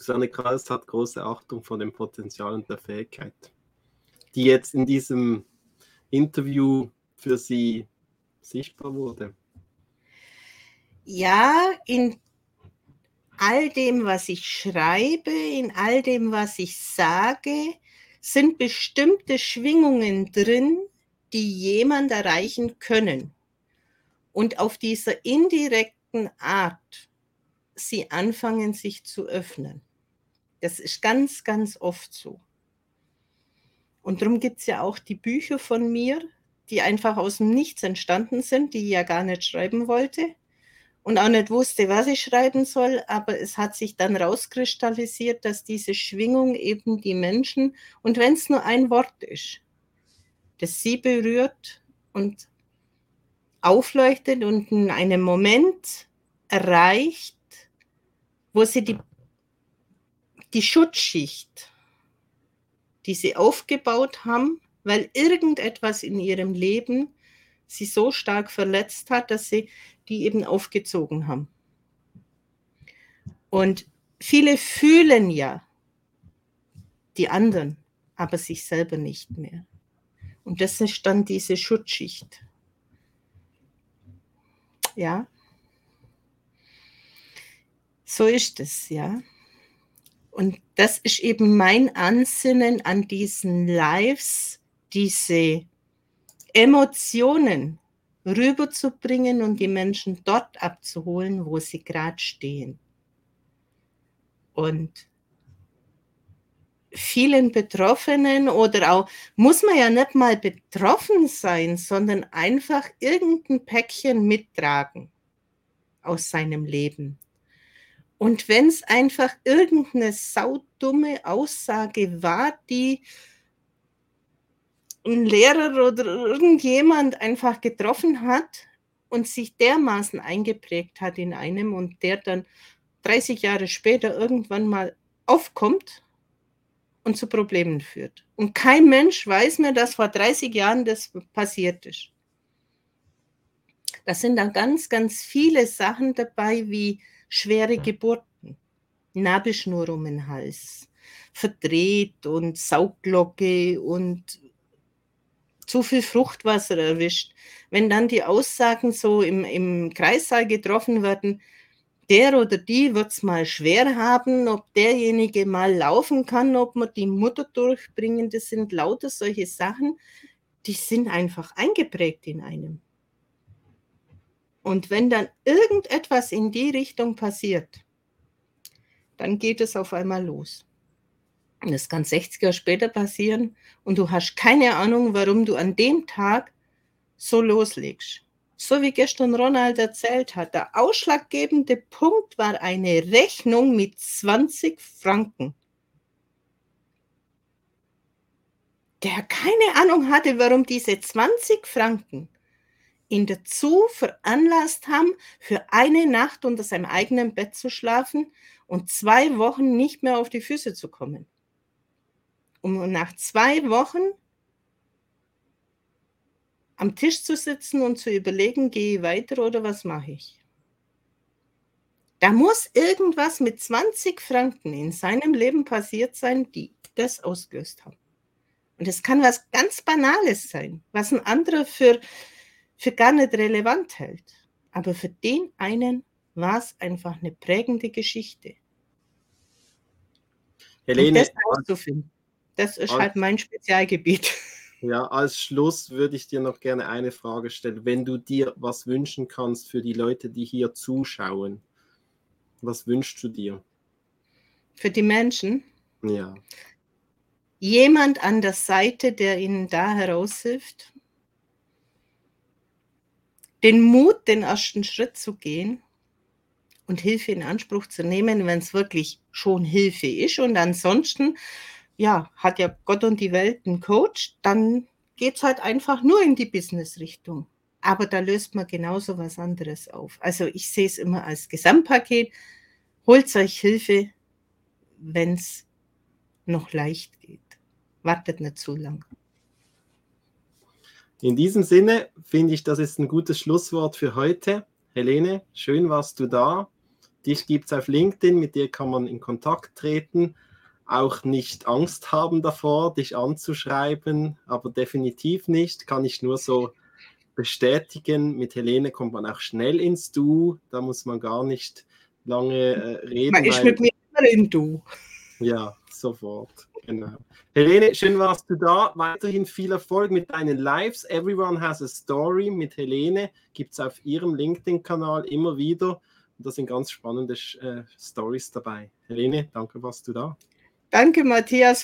Susanne Krause hat große Achtung vor dem Potenzial und der Fähigkeit, die jetzt in diesem Interview für Sie sichtbar wurde. Ja, in all dem, was ich schreibe, in all dem, was ich sage, sind bestimmte Schwingungen drin, die jemand erreichen können. Und auf dieser indirekten Art sie anfangen, sich zu öffnen. Das ist ganz, ganz oft so. Und darum gibt es ja auch die Bücher von mir, die einfach aus dem Nichts entstanden sind, die ich ja gar nicht schreiben wollte und auch nicht wusste, was ich schreiben soll, aber es hat sich dann rauskristallisiert, dass diese Schwingung eben die Menschen, und wenn es nur ein Wort ist, das sie berührt und aufleuchtet und in einem Moment erreicht, wo sie die, die Schutzschicht, die sie aufgebaut haben, weil irgendetwas in ihrem Leben sie so stark verletzt hat, dass sie die eben aufgezogen haben. Und viele fühlen ja die anderen, aber sich selber nicht mehr. Und das ist dann diese Schutzschicht. Ja. So ist es, ja. Und das ist eben mein Ansinnen an diesen Lives, diese Emotionen rüberzubringen und die Menschen dort abzuholen, wo sie gerade stehen. Und vielen Betroffenen oder auch, muss man ja nicht mal betroffen sein, sondern einfach irgendein Päckchen mittragen aus seinem Leben. Und wenn es einfach irgendeine saudumme Aussage war, die ein Lehrer oder irgendjemand einfach getroffen hat und sich dermaßen eingeprägt hat in einem und der dann 30 Jahre später irgendwann mal aufkommt und zu Problemen führt. Und kein Mensch weiß mehr, dass vor 30 Jahren das passiert ist. Da sind dann ganz, ganz viele Sachen dabei, wie schwere Geburten, Nabelschnur um den Hals, verdreht und Saugglocke und zu viel Fruchtwasser erwischt. Wenn dann die Aussagen so im, im Kreissaal getroffen werden, der oder die wird es mal schwer haben, ob derjenige mal laufen kann, ob man die Mutter durchbringen, das sind lauter solche Sachen, die sind einfach eingeprägt in einem. Und wenn dann irgendetwas in die Richtung passiert, dann geht es auf einmal los. Und das kann 60 Jahre später passieren und du hast keine Ahnung, warum du an dem Tag so loslegst. So wie gestern Ronald erzählt hat, der ausschlaggebende Punkt war eine Rechnung mit 20 Franken. Der keine Ahnung hatte, warum diese 20 Franken ihn dazu veranlasst haben, für eine Nacht unter seinem eigenen Bett zu schlafen und zwei Wochen nicht mehr auf die Füße zu kommen um nach zwei Wochen am Tisch zu sitzen und zu überlegen, gehe ich weiter oder was mache ich? Da muss irgendwas mit 20 Franken in seinem Leben passiert sein, die das ausgelöst haben. Und es kann was ganz Banales sein, was ein anderer für, für gar nicht relevant hält. Aber für den einen war es einfach eine prägende Geschichte. Helene, das auszufinden. Das ist halt mein Spezialgebiet. Ja, als Schluss würde ich dir noch gerne eine Frage stellen. Wenn du dir was wünschen kannst für die Leute, die hier zuschauen, was wünschst du dir? Für die Menschen? Ja. Jemand an der Seite, der ihnen da heraushilft. Den Mut, den ersten Schritt zu gehen und Hilfe in Anspruch zu nehmen, wenn es wirklich schon Hilfe ist. Und ansonsten ja, hat ja Gott und die Welt einen Coach, dann geht es halt einfach nur in die Business-Richtung. Aber da löst man genauso was anderes auf. Also ich sehe es immer als Gesamtpaket. Holt euch Hilfe, wenn es noch leicht geht. Wartet nicht zu lang. In diesem Sinne finde ich, das ist ein gutes Schlusswort für heute. Helene, schön warst du da. Dich gibt es auf LinkedIn, mit dir kann man in Kontakt treten. Auch nicht Angst haben davor, dich anzuschreiben, aber definitiv nicht. Kann ich nur so bestätigen. Mit Helene kommt man auch schnell ins Du. Da muss man gar nicht lange äh, reden. Man ist mit mir immer in Du. Ja, sofort. Genau. Helene, schön warst du da. Weiterhin viel Erfolg mit deinen Lives. Everyone has a story mit Helene. Gibt es auf ihrem LinkedIn-Kanal immer wieder. Und da sind ganz spannende äh, Stories dabei. Helene, danke, warst du da. Danke, Matthias.